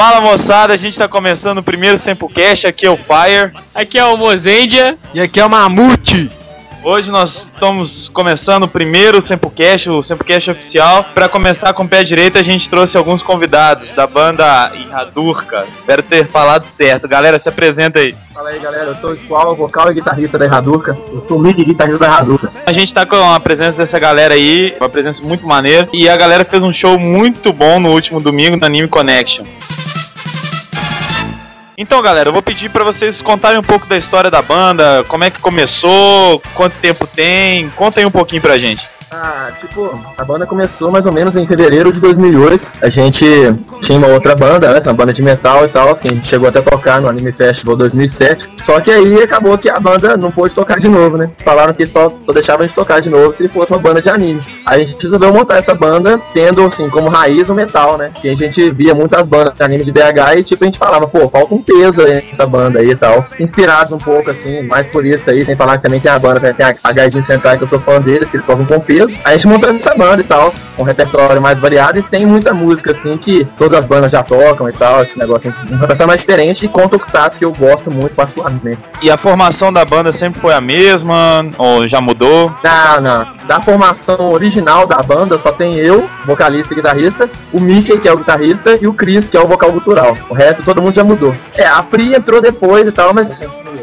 Fala moçada, a gente tá começando o primeiro Sempocast, aqui é o Fire. Aqui é o Mozendia. E aqui é o Mamute. Hoje nós estamos começando o primeiro Sempocast, o Sempocast oficial. Para começar com o pé direito, a gente trouxe alguns convidados da banda Irradurca. Espero ter falado certo. Galera, se apresenta aí. Fala aí galera, eu sou o Squall, vocal e guitarrista da Irradurca. Eu sou o lead guitarrista da Irradurca. A gente tá com a presença dessa galera aí, uma presença muito maneira. E a galera fez um show muito bom no último domingo no Anime Connection. Então, galera, eu vou pedir para vocês contarem um pouco da história da banda, como é que começou, quanto tempo tem, contem um pouquinho pra gente. Ah, tipo, a banda começou mais ou menos em fevereiro de 2008. A gente tinha uma outra banda, né, uma banda de metal e tal, que a gente chegou até a tocar no Anime Festival 2007. Só que aí acabou que a banda não pôde tocar de novo, né? Falaram que só, só deixavam a gente tocar de novo se fosse uma banda de anime. Aí a gente resolveu montar essa banda tendo, assim, como raiz o metal, né? Que a gente via muitas bandas de anime de BH e, tipo, a gente falava, pô, falta um peso aí nessa banda aí e tal. Inspirados um pouco, assim, mais por isso aí, sem falar que também tem a banda, tem a, a Gaijin Sentai, que eu sou fã deles, que eles tocam com peso. A gente montou essa banda e tal, com um repertório mais variado e sem muita música, assim, que todas as bandas já tocam e tal, esse negócio, um repertório mais diferente e com tokusatsu que eu gosto muito particularmente. E a formação da banda sempre foi a mesma, ou já mudou? Não, não. Da formação original da banda só tem eu, vocalista e guitarrista, o Mickey, que é o guitarrista, e o Chris, que é o vocal cultural. O resto todo mundo já mudou. É, a Pri entrou depois e tal, mas.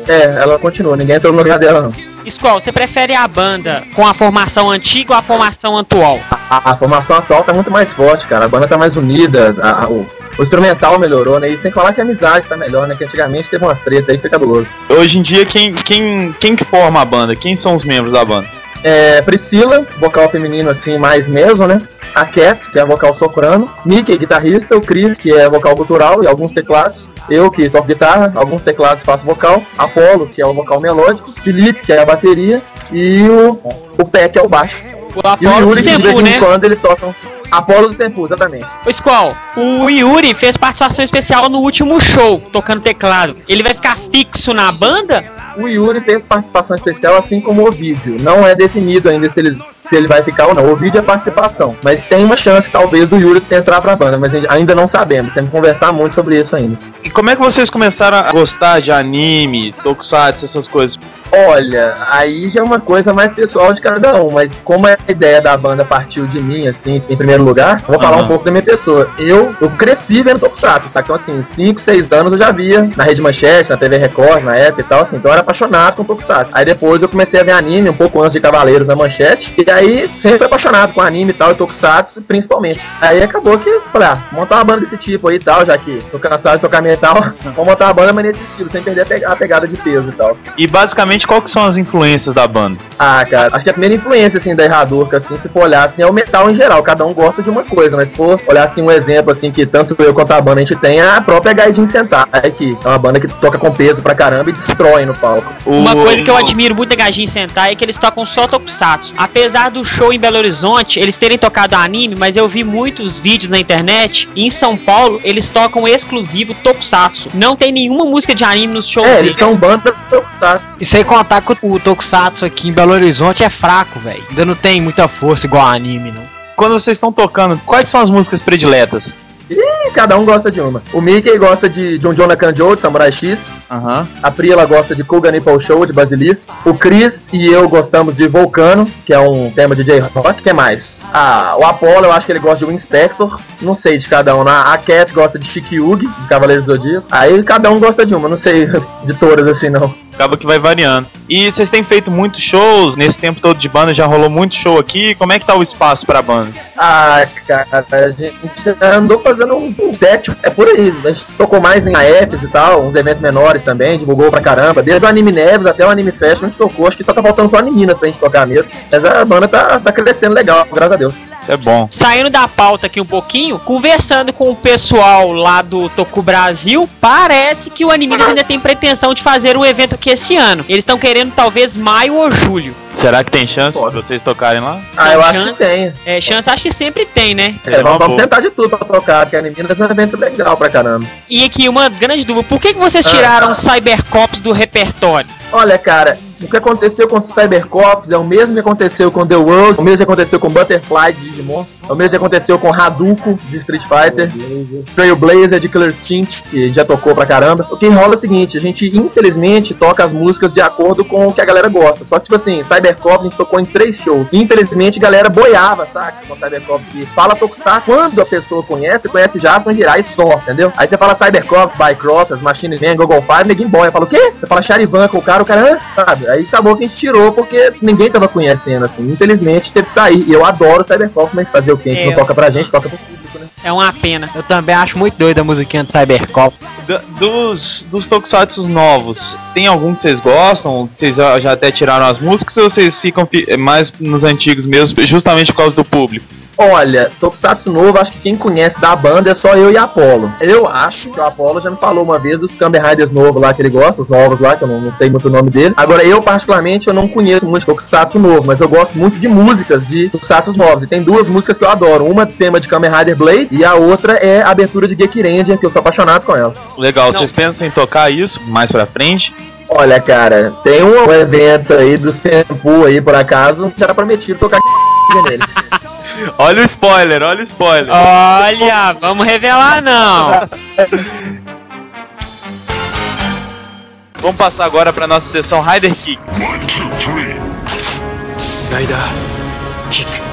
É, ela continua, ninguém entrou no lugar dela não. Skull, você prefere a banda com a formação antiga ou a formação atual? A, a formação atual tá muito mais forte, cara. A banda tá mais unida, a- a- o, o instrumental melhorou, né? E sem falar que a amizade tá melhor, né? Que antigamente teve umas tretas aí que foi cabuloso. Hoje em dia, quem, quem, quem que forma a banda? Quem são os membros da banda? É, Priscila, vocal feminino assim, mais mesmo, né? A Cat, que é vocal soprano. Mickey, guitarrista. O Chris, que é vocal cultural e alguns teclados. Eu, que toco guitarra, alguns teclados faço vocal. Apolo, que é o vocal melódico. Felipe, que é a bateria. E o, o Pé, que é o baixo. O E o Apolo Yuri, de Tempo, vez em né? quando eles tocam. Apolo do Tempo, exatamente. Ô Skull, o Yuri fez participação especial no último show, tocando teclado. Ele vai ficar fixo na banda? O Yuri fez participação especial, assim como o vídeo. Não é definido ainda se ele, se ele vai ficar ou não. O vídeo é participação. Mas tem uma chance, talvez, do Yuri entrar pra banda. Mas ainda não sabemos. Temos que conversar muito sobre isso ainda. E como é que vocês começaram a gostar de anime, tokusatsu, essas coisas? Olha, aí já é uma coisa mais pessoal de cada um. Mas como a ideia da banda partiu de mim, assim, em primeiro lugar, vou falar Aham. um pouco da minha pessoa. Eu, eu cresci vendo Tokusatsu, sabe? Então, assim, 5, 6 anos eu já via na Rede Manchete, na TV Record, na época e tal, assim. Então era apaixonado com Tokusatsu. Aí depois eu comecei a ver anime, um pouco antes de Cavaleiros na Manchete. E aí sempre apaixonado com anime e tal, e Tokusatsu principalmente. Aí acabou que, falei, ah, montar uma banda desse tipo aí e tal, já que tô cansado de tocar metal, vamos montar uma banda maneira desse estilo, sem perder a pegada de peso e tal. E basicamente, qual que são as influências da banda? Ah, cara, acho que a primeira influência, assim, da Erradurca, assim, se for olhar, assim, é o metal em geral. Cada um gosta de uma coisa, mas se for olhar, assim, um exemplo, assim, que tanto eu quanto a banda a gente tem, é a própria Gaijin Sentai, que é uma banda que toca com peso pra caramba e destrói no palco. Uma O- coisa que eu admiro muito da Gajin Sentai é que eles tocam só tokusatsu. Apesar do show em Belo Horizonte, eles terem tocado anime, mas eu vi muitos vídeos na internet. E em São Paulo, eles tocam exclusivo tokusatsu. Não tem nenhuma música de anime nos shows É, deles. eles são banda Tokusatsu. E sem contar que o Tokusatsu aqui em Belo Horizonte é fraco, velho. Ainda não tem muita força igual anime, não. Quando vocês estão tocando, quais são as músicas prediletas? E cada um gosta de uma. O Mickey gosta de John Jonah Kanjo, de Samurai X. Aham. A Pri, ela gosta de Kuga Nipple Show, de Basilisco. O Chris e eu gostamos de Vulcano, que é um tema de J-Rock. O que mais? Ah, o Apollo, eu acho que ele gosta de Wing Spector. Não sei de cada um. né? A Cat gosta de Shikyugi, de Cavaleiros do Zodíaco. Aí cada um gosta de uma. Não sei de todas assim, não. Acaba que vai variando. E vocês têm feito muitos shows, nesse tempo todo de banda já rolou muito show aqui. Como é que tá o espaço pra banda? Ah, cara, a gente andou fazendo um, set, é por aí. A gente tocou mais em AFs e tal, uns eventos menores também, divulgou pra caramba. Desde o Anime Neves até o Anime Fest, a gente tocou. Acho que só tá faltando só a menina pra gente tocar mesmo. Mas a banda tá, tá crescendo legal, graças Isso é bom. Saindo da pauta aqui um pouquinho, conversando com o pessoal lá do Toku Brasil, parece que o Animinas ainda tem pretensão de fazer um evento aqui esse ano. Eles estão querendo talvez maio ou julho. Será que tem chance Pode. de vocês tocarem lá? Ah, eu acho que tem. É, chance acho que sempre tem, né? É, vamos, vamos tentar de tudo pra tocar, porque a é um evento legal pra caramba. E aqui uma grande dúvida, por que, que vocês Ah. tiraram os Cybercops do repertório? Olha, cara, o que aconteceu com Cybercops é o mesmo que aconteceu com The World, o mesmo que aconteceu com Butterfly de Digimon. O mesmo que aconteceu com Hadouken de Street Fighter, Trailblazer de Killer Instinct, que já tocou pra caramba. O que rola é o seguinte, a gente infelizmente toca as músicas de acordo com o que a galera gosta. Só que, tipo assim, Cybercop a gente tocou em três shows. Infelizmente a galera boiava, saca? Com Cybercop que fala tocar quando a pessoa conhece, conhece já, com girar e só, entendeu? Aí você fala Cybercop, Bycrossers, Machine Man, Google Fire, ninguém boia. Fala o quê? Você fala Charivan com o cara, o cara, ah, sabe? Aí acabou que a gente tirou porque ninguém tava conhecendo, assim. Infelizmente teve que sair. E eu adoro Cybercop, mas fazer o quê? A gente É, não toca pra gente, toca pro público, né? É uma pena. Eu também acho muito doido a musiquinha do Cybercop. Dos, dos Tokusatsu novos, tem algum que vocês gostam? Vocês já, até tiraram as músicas ou vocês ficam fi- mais nos antigos mesmo, justamente por causa do público? Olha, Tokusatsu novo, acho que quem conhece da banda é só eu e Apollo. Eu acho que o Apollo já me falou uma vez dos Kamen Riders novos lá que ele gosta, os novos lá, que eu não, não sei muito o nome dele. Agora, eu particularmente, eu não conheço muito Tokusatsu novo, mas eu gosto muito de músicas de Tokusatsu novos. E tem duas músicas que eu adoro. Uma tema de Kamen Rider Blade e a outra é a abertura de Geek Ranger, que eu sou apaixonado com ela. Legal, Não. vocês pensam em tocar isso mais pra frente? Olha, cara, tem um evento aí do Senpu aí, por acaso, já era prometido tocar nele. Olha o spoiler, olha o spoiler. Olha, vamos revelar não. Vamos passar agora pra nossa sessão Rider Kick. One, two, three. Rider kick.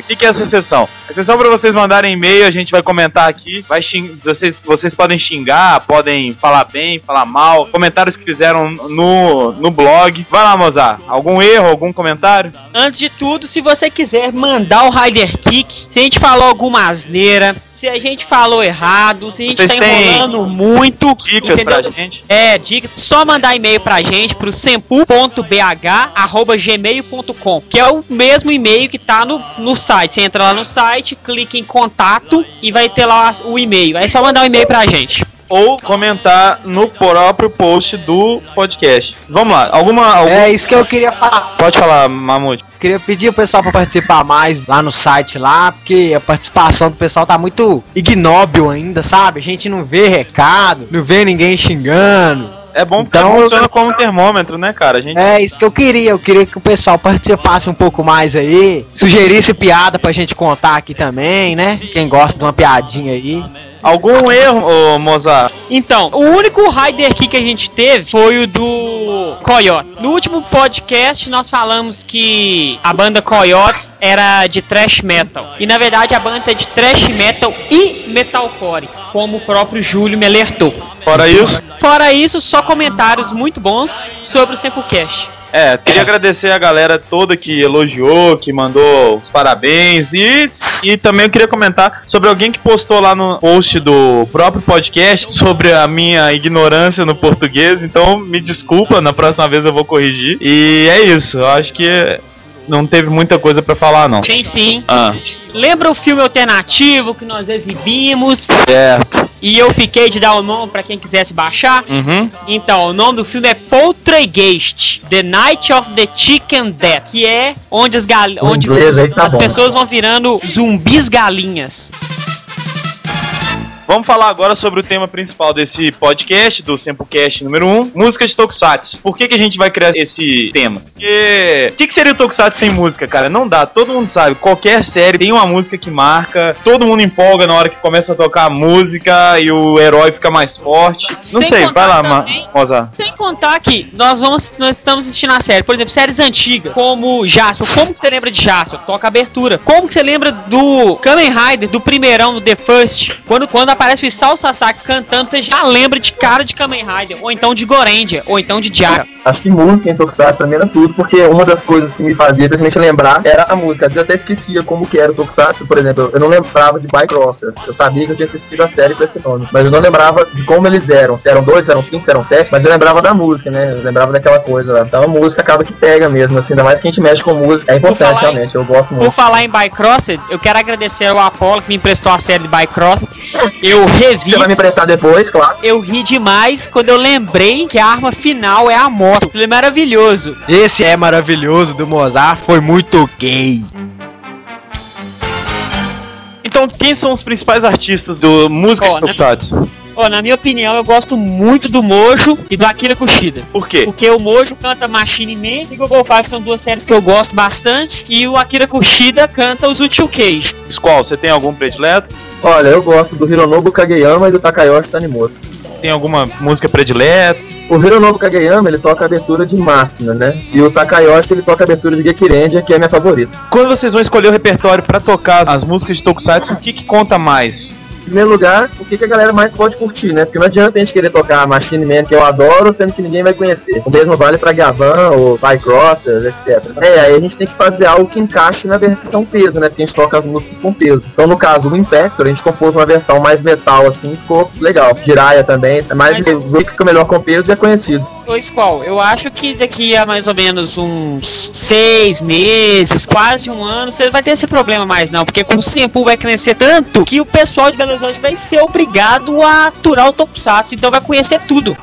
O que, que é essa sessão? A sessão para vocês mandarem e-mail, a gente vai comentar aqui. Vai xing... vocês, vocês podem xingar, podem falar bem, falar mal, comentários que fizeram no, no blog. Vai lá, Mozart. Algum erro, algum comentário? Antes de tudo, se você quiser mandar o Rider Kick, se a gente falou alguma asneira, se a gente falou errado, se a gente Vocês tá enrolando muito, Dicas pra entendeu? gente. É, dica, só mandar e-mail pra gente pro sempu.bh@gmail.com, que é o mesmo e-mail que tá no, no site. Você entra lá no site, clica em contato e vai ter lá o e-mail. É só mandar um e-mail pra gente. Ou comentar no próprio post do podcast. Vamos lá, alguma. algum- É isso que eu queria falar. Pode falar, Mamute. Queria pedir o pessoal pra participar mais lá no site lá, porque a participação do pessoal tá muito ignóbil ainda, sabe? A gente não vê recado, não vê ninguém xingando. É bom porque Então, funciona como termômetro, né, cara? A gente. É isso que eu queria, eu queria que o pessoal participasse um pouco mais aí, sugerisse piada pra gente contar aqui também, né? Quem gosta de uma piadinha aí. Algum erro, ô Mozart? Então, o único Rider Kick que a gente teve foi o do Coyote. No último podcast nós falamos que a banda Coyote era de thrash metal. E na verdade a banda é de thrash metal e metalcore, como o próprio Júlio me alertou. Fora isso. Fora isso, só comentários muito bons sobre o Sempocast. É, queria agradecer a galera toda que elogiou, que mandou os parabéns e, e também eu queria comentar sobre alguém que postou lá no post do próprio podcast sobre a minha ignorância no português, então me desculpa, na próxima vez eu vou corrigir. E é isso, eu acho que não teve muita coisa pra falar não. Tem sim. Ah, Lembra o filme alternativo que nós exibimos certo. e eu fiquei de dar o nome pra quem quisesse baixar? Uhum. Então, o nome do filme é Poltergeist, The Night of the Chicken Death, que é onde as, gal onde tá as bom. pessoas vão virando zumbis galinhas. Vamos falar agora sobre o tema principal desse podcast, do Sempocast número 1, música de Tokusatsu. Por que, que a gente vai criar esse tema? Porque... O que, que seria o Tokusatsu sem música, cara? Não dá, todo mundo sabe. Qualquer série tem uma música que marca, todo mundo empolga na hora que começa a tocar a música e o herói fica mais forte. Não Sem sei, vai lá, também-. Sem contar que nós vamos nós estamos assistindo a série, por exemplo, séries antigas, como Jasper. Como que você lembra de Jasper? Toca abertura. Como que você lembra do Kamen Rider, do primeirão, do The First? Quando, quando aparece o Isao Sasaki cantando, você já lembra de cara de Kamen Rider, ou então de Gorendia, ou então de Jasper. Acho que música em Tokusatsu mim era tudo, porque uma das coisas que me fazia principalmente lembrar era a música. Eu até esquecia como que era o Tokusatsu, por exemplo, eu não lembrava de Bike Crossers. Eu sabia que eu tinha assistido a série com esse nome, mas eu não lembrava de como eles eram. Se eram dois, se eram cinco, se eram sete, mas eu lembrava da música, né? Eu lembrava daquela coisa lá. Então a música acaba que pega mesmo, assim, ainda mais que a gente mexe com música. É importante, falar em- realmente, eu gosto Por muito. falar em Bycrossed, eu quero agradecer ao Apollo que me emprestou a série de Bycrossed. Eu revi, Você vai me emprestar depois, claro. eu ri demais quando eu lembrei que a arma final é a moto. Aquilo é maravilhoso. Esse é maravilhoso do Mozart, foi muito gay. Então, quem são os principais artistas do música de né? Ó, na minha opinião, eu gosto muito do Mojo e do Akira Kushida. Por quê? Porque o Mojo canta Machine Man e Google Five são duas séries que eu gosto bastante. E o Akira Kushida canta os Util Cage. Squall, você tem algum predileto? Olha, eu gosto do Hironobu Kageyama e do Takayoshi Tanimoto. Tem alguma música predileta? O Hironobu Kageyama, ele toca a abertura de Máquina, né? E o Takayoshi, ele toca a abertura de Gekirendia, que é a minha favorita. Quando vocês vão escolher o repertório pra tocar as músicas de Tokusatsu, o que, que conta mais? Em primeiro lugar, o que, que a galera mais pode curtir, né? Porque não adianta a gente querer tocar Machine Man, que eu adoro, sendo que ninguém vai conhecer. O mesmo vale pra Gavan ou Bycrossers, etc. É, aí a gente tem que fazer algo que encaixe na versão peso, né? Porque a gente toca as músicas com peso. Então, no caso, o Impactor, a gente compôs uma versão mais metal, assim, ficou legal. Jiraya também, mas Mas- o que fica melhor com peso e é conhecido. Ô, Squall, eu acho que daqui a mais ou menos uns seis meses, quase um ano, você não vai ter esse problema mais não, porque com o tempo vai crescer tanto que o pessoal de Belo Horizonte vai ser obrigado a aturar o Tokusatsu, então vai conhecer tudo.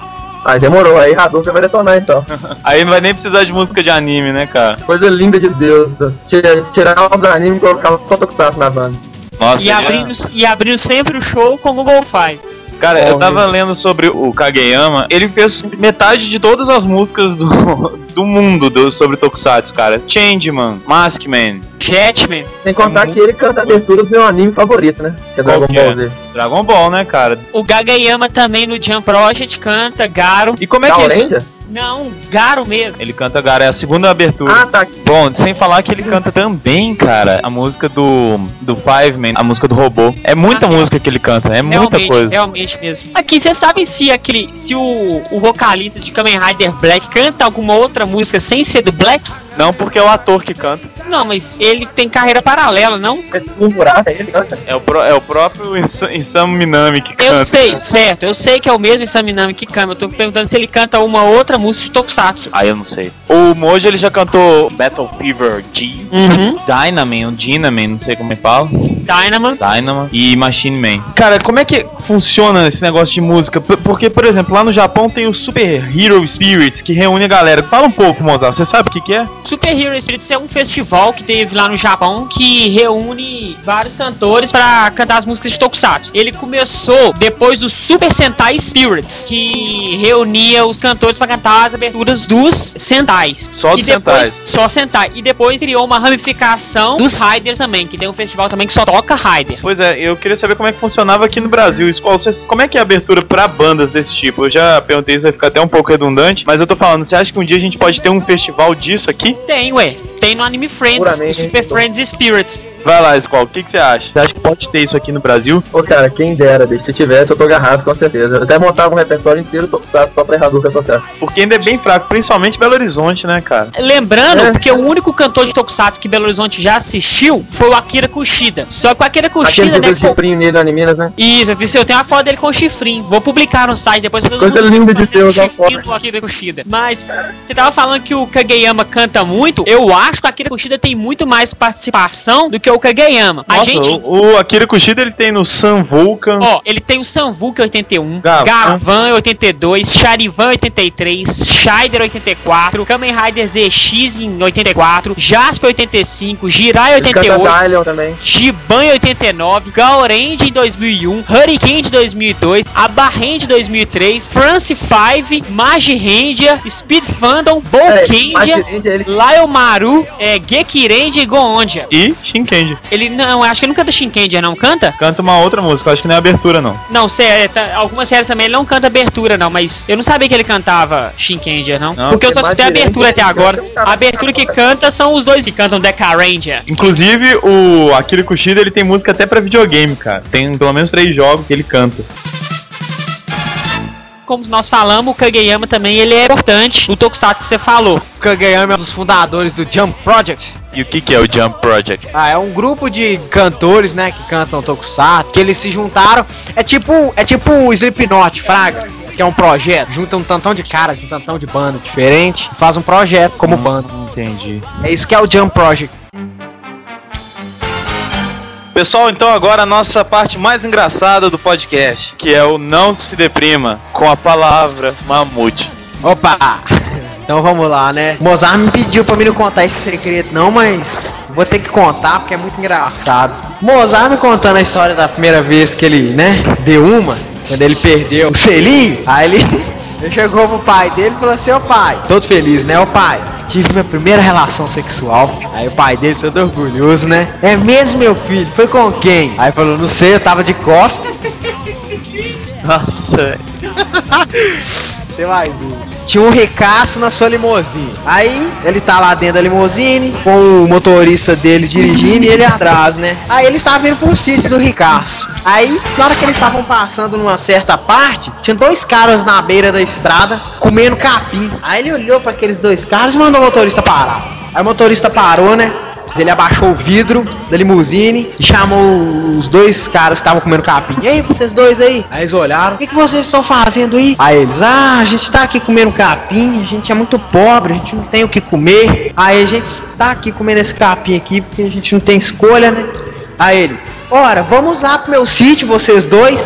Aí demorou, aí Hadouken vai detonar então. Aí não vai nem precisar de música de anime, né, cara? Coisa linda de Deus. Tirar, tirar os animes e colocar só Tokusatsu na banda. Nossa, E já- abrindo, e abrindo sempre o show com o Google Five. Cara, eu tava lendo sobre o Kageyama, ele fez metade de todas as músicas do, do mundo do, sobre Tokusatsu, cara. Changeman, Maskman, Jetman, Sem contar que ele canta a abertura do meu anime favorito, né? Que é Dragon é? Ball Z. Dragon Ball, né, cara? o Gagayama também no Jump Project canta Garo. E como é que é isso? Não, Garo mesmo. Ele canta, cara, é a segunda abertura. Ah, tá. Bom, sem falar que ele canta também, cara, a música do, do Five Man, a música do robô. É muita Ah, música que ele canta, é muita coisa. Realmente mesmo. Aqui, você sabe se aquele. Se o, o vocalista de Kamen Rider Black canta alguma outra música sem ser do Black? Não, porque é o ator que canta. Não, mas ele tem carreira paralela, não? É um buraco, aí ele canta. É o, pró- é o próprio Insa- Isamu Minami que Eu canta. sei, certo, eu sei que é o mesmo Saminami que canta. Eu tô perguntando se ele canta uma outra música de Tokusatsu. Ah, eu não sei. O Mojo ele já cantou Battle Fever G, Uhum. Dynaman, ou Dynaman, não sei como é que fala. Dynamo. Dynamo e Machine Man. Cara, como é que funciona esse negócio de música? Porque, por exemplo, lá no Japão tem o Super Hero Spirits que reúne a galera. Fala um pouco, Mozart, você sabe o que, que é? Super Hero Spirits é um festival que teve lá no Japão que reúne vários cantores pra cantar as músicas de Tokusatsu. Ele começou depois do Super Sentai Spirits, que reunia os cantores pra cantar as aberturas dos Sentais. Só dos Sentais. Só Sentai. E depois criou uma ramificação dos Riders também, que tem um festival também que só toca Rider. Pois é, eu queria saber como é que funcionava aqui no Brasil. Isso, qual- vocês- como é que é a abertura pra bandas desse tipo? Eu já perguntei isso, vai ficar até um pouco redundante, mas eu tô falando, você acha que um dia a gente pode ter um festival disso aqui? Tem, ué. Tem no Anime Friends, Super então. Friends Spirits. Vai lá, Squall, o que, que você acha? Você acha que pode ter isso aqui no Brasil? Ô, cara, quem dera, bicho. Se tivesse, eu tô agarrado, com certeza. Eu até montava um repertório inteiro Tokusatsu só pra Hadouken tocar. Porque ainda é bem fraco, principalmente Belo Horizonte, né, cara? Lembrando, É. porque o único cantor de Tokusatsu que Belo Horizonte já assistiu foi o Akira Kushida. Só que o Akira Aquele Kushida, né? do chifrinho nele na Minas, né? Isso, eu eu tenho uma foto dele com chifrinho. Vou publicar no site depois. Coisa linda de Deus, a chifrinho do Akira Kushida. Mas você tava falando que o Kageyama canta muito. Eu acho que o Akira Kushida tem muito mais participação do que o Kageyama. A Nossa, gente. o, o Akira Kushida ele tem no Sun Vulcan. Ó, ele tem o Sanvuk 81, Gavan. Gavan 82, Charivan 83, Shider 84, Kamen Rider ZX em 84, Jasper 85, Jirai Ele canta 88, Dylion também. Giban em 89, Gaurend em 2001, Hurricane de 2002, Abarrend de 2003, France 5, Magi Rendia, Speed Fandom, Bolkendia, Imagine ele Lyle Maru, é, Gekirendia e Goondia. E Shinkendi. Ele não, acho que ele não canta Shinkendia, não canta? Canta uma outra música, acho que não é abertura, não. Não, sério, tá, algumas séries também ele não canta abertura, não, mas eu não sabia que ele cantava Shinkendia, não. Não, porque eu só escutei a abertura até agora. A abertura que canta são os dois que cantam Deca Ranger. Inclusive, o Akira Kushida ele tem música até pra videogame, cara. Tem pelo menos três jogos que ele canta. Como nós falamos, o Kageyama também ele é importante no Tokusatsu que você falou. O Kageyama é um dos fundadores do Jump Project. E o que, que é o Jump Project? Ah, é um grupo de cantores, né, que cantam Tokusatsu, que eles se juntaram. É tipo, é tipo o Slipknot, Fraga, que é um projeto. Junta um tantão de caras, um tantão de banda diferente, faz um projeto como banda. Entendi. É isso que é o Jump Project. Pessoal, então agora a nossa parte mais engraçada do podcast, que é o Não Se Deprima, com a palavra mamute. Opa! Então vamos lá, né? Mozart me pediu pra mim não contar esse secreto não, mas vou ter que contar porque é muito engraçado. Mozart me contando a história da primeira vez que ele, né, deu uma. Quando ele perdeu o selinho, aí ele, ele chegou pro pai dele e falou assim, ô pai, todo feliz, né, ô pai? Tive minha primeira relação sexual. Aí o pai dele todo orgulhoso, né? É mesmo, meu filho? Foi com quem? Aí falou, não sei, eu tava de costas. Nossa, Você vai ver. Tinha um recaço na sua limusine. Aí ele tá lá dentro da limusine, com o motorista dele dirigindo e ele atrás, né? Aí ele estava indo pro sítio do ricaço. Aí, na hora que eles estavam passando numa certa parte, tinha dois caras na beira da estrada comendo capim. Aí ele olhou para aqueles dois caras e mandou o motorista parar. Aí o motorista parou, né? Ele abaixou o vidro da limusine e chamou os dois caras que estavam comendo capim. E aí, vocês dois aí? Aí eles olharam. O que, que vocês estão fazendo aí? Aí eles, ah, a gente tá aqui comendo capim, a gente é muito pobre, a gente não tem o que comer. Aí a gente tá aqui comendo esse capim aqui porque a gente não tem escolha, né? Aí ele, ora, vamos lá pro meu sítio, vocês dois.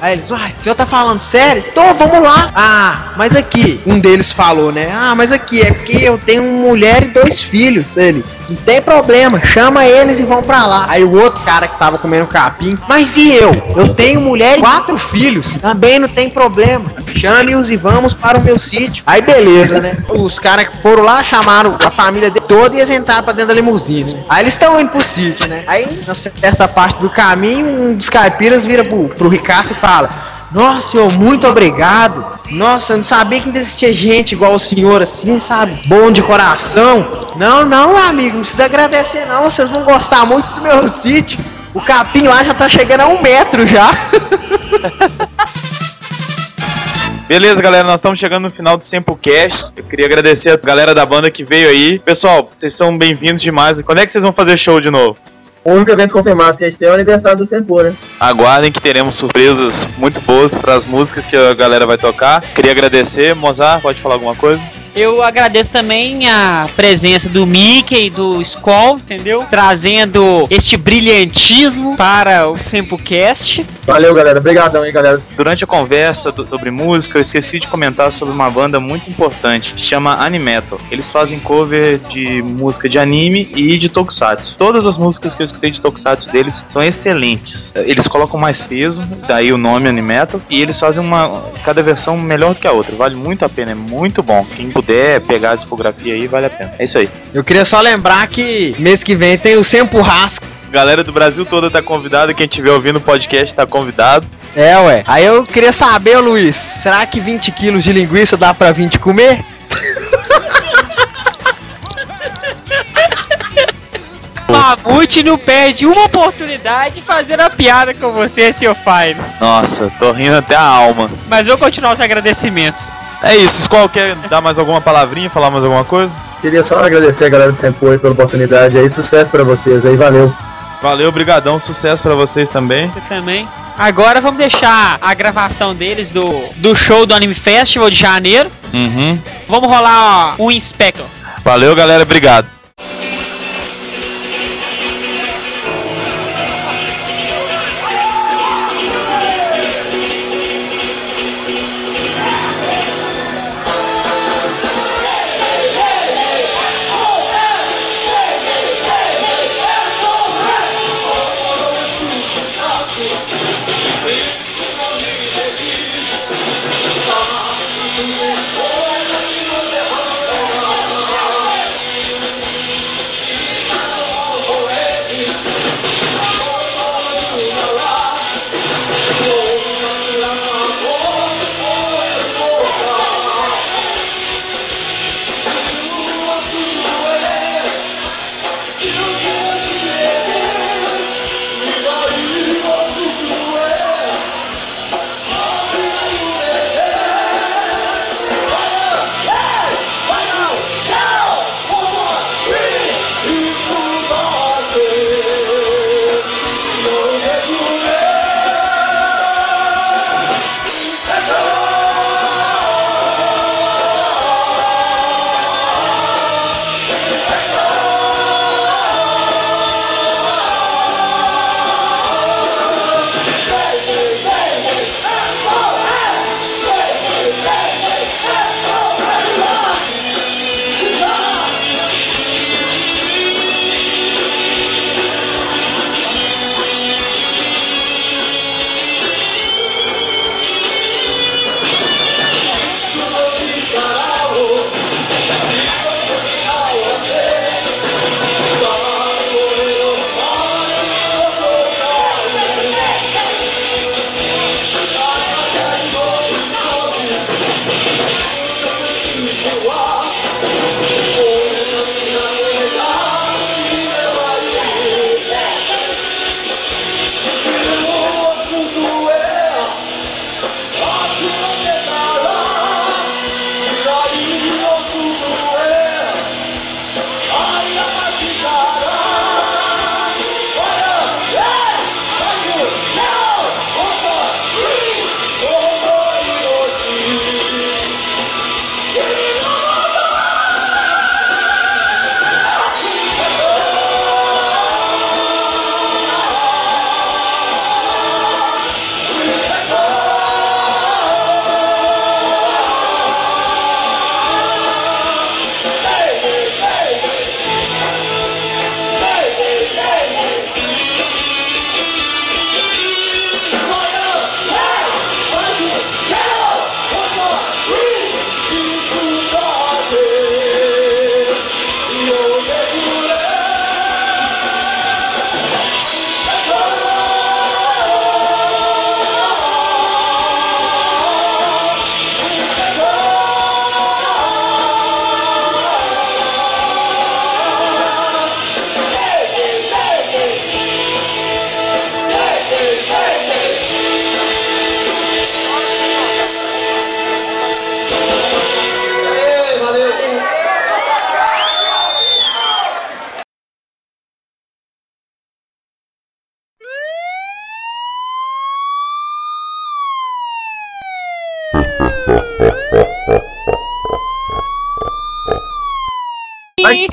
Aí eles, uai, o senhor tá falando sério? Tô, vamos lá. Ah, mas aqui, um deles falou, né? Ah, mas aqui, é porque eu tenho uma mulher e dois filhos. Ele, não tem problema, chama eles e vão pra lá. Aí o outro cara que tava comendo capim, mas e eu? Eu tenho mulher e quatro filhos. Também não tem problema. Chame-os e vamos para o meu sítio. Aí beleza, né? Os caras que foram lá chamaram a família dele toda e eles entraram pra dentro da limusine. Aí eles estão indo pro sítio, né? Aí, na certa parte do caminho, um dos caipiras vira pro, pro Ricasso e fala: Nossa, senhor, muito obrigado. Nossa, eu não sabia que ainda existia gente igual o senhor assim, sabe? Bom de coração. Não, não, amigo, não precisa agradecer não. Vocês vão gostar muito do meu sítio. O capim lá já tá chegando a um metro já. Beleza, galera, nós estamos chegando no final do Samplecast. Eu queria agradecer a galera da banda que veio aí. Pessoal, vocês são bem-vindos demais. Quando é que vocês vão fazer show de novo? O único evento confirmado que a gente tem é o aniversário do Sempor, né? Aguardem que teremos surpresas muito boas para as músicas que a galera vai tocar. Queria agradecer, Mozart, pode falar alguma coisa? Eu agradeço também a presença do Mickey e do Skull, entendeu? Trazendo este brilhantismo para o Sempocast. Valeu, galera. Obrigadão aí, galera. Durante a conversa do- sobre música, eu esqueci de comentar sobre uma banda muito importante, se chama Animetal. Eles fazem cover de música de anime e de tokusatsu. Todas as músicas que eu escutei de tokusatsu deles são excelentes. Eles colocam mais peso, daí o nome Animetal, e eles fazem uma cada versão melhor do que a outra. Vale muito a pena, é muito bom. Quem puder pegar a discografia aí, vale a pena. É isso aí. Eu queria só lembrar que mês que vem tem o Sempurrasco. Galera do Brasil toda tá convidada, quem estiver ouvindo o podcast tá convidado. É, ué. Aí eu queria saber, Luiz, será que 20 quilos de linguiça dá pra 20 comer? Mamute não perde uma oportunidade de fazer a piada com você, seu Fire. Nossa, tô rindo até a alma. Mas vou continuar os agradecimentos. É isso, Skol, quer dar mais alguma palavrinha, falar mais alguma coisa? Queria só agradecer a galera do Sempor aí pela oportunidade aí. Sucesso pra vocês aí. Valeu. Valeu, brigadão, sucesso pra vocês também. Você também. Agora vamos deixar a gravação deles do, do show do Anime Festival de janeiro. Uhum. Vamos rolar ó, um Inspector. Valeu, galera, obrigado.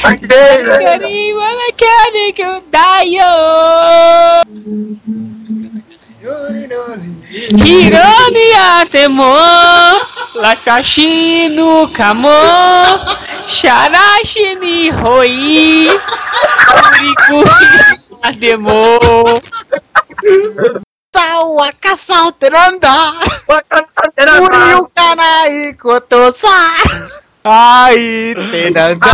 Kari, wala kari que eu daio. Hironi atemo, Lakashi no kamo, Sharashi ni hoi, Kuriku atemo. Sawa kasauteranda. Uriu kanai kotosa. Ai, tenanda.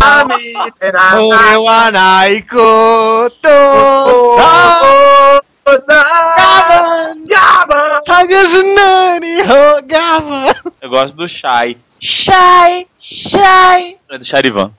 Ore wa nai koto. Gaban, gaban. Hagasunani ho gaban. Eu gosto do Shai. Shai, shai. É do Charivan.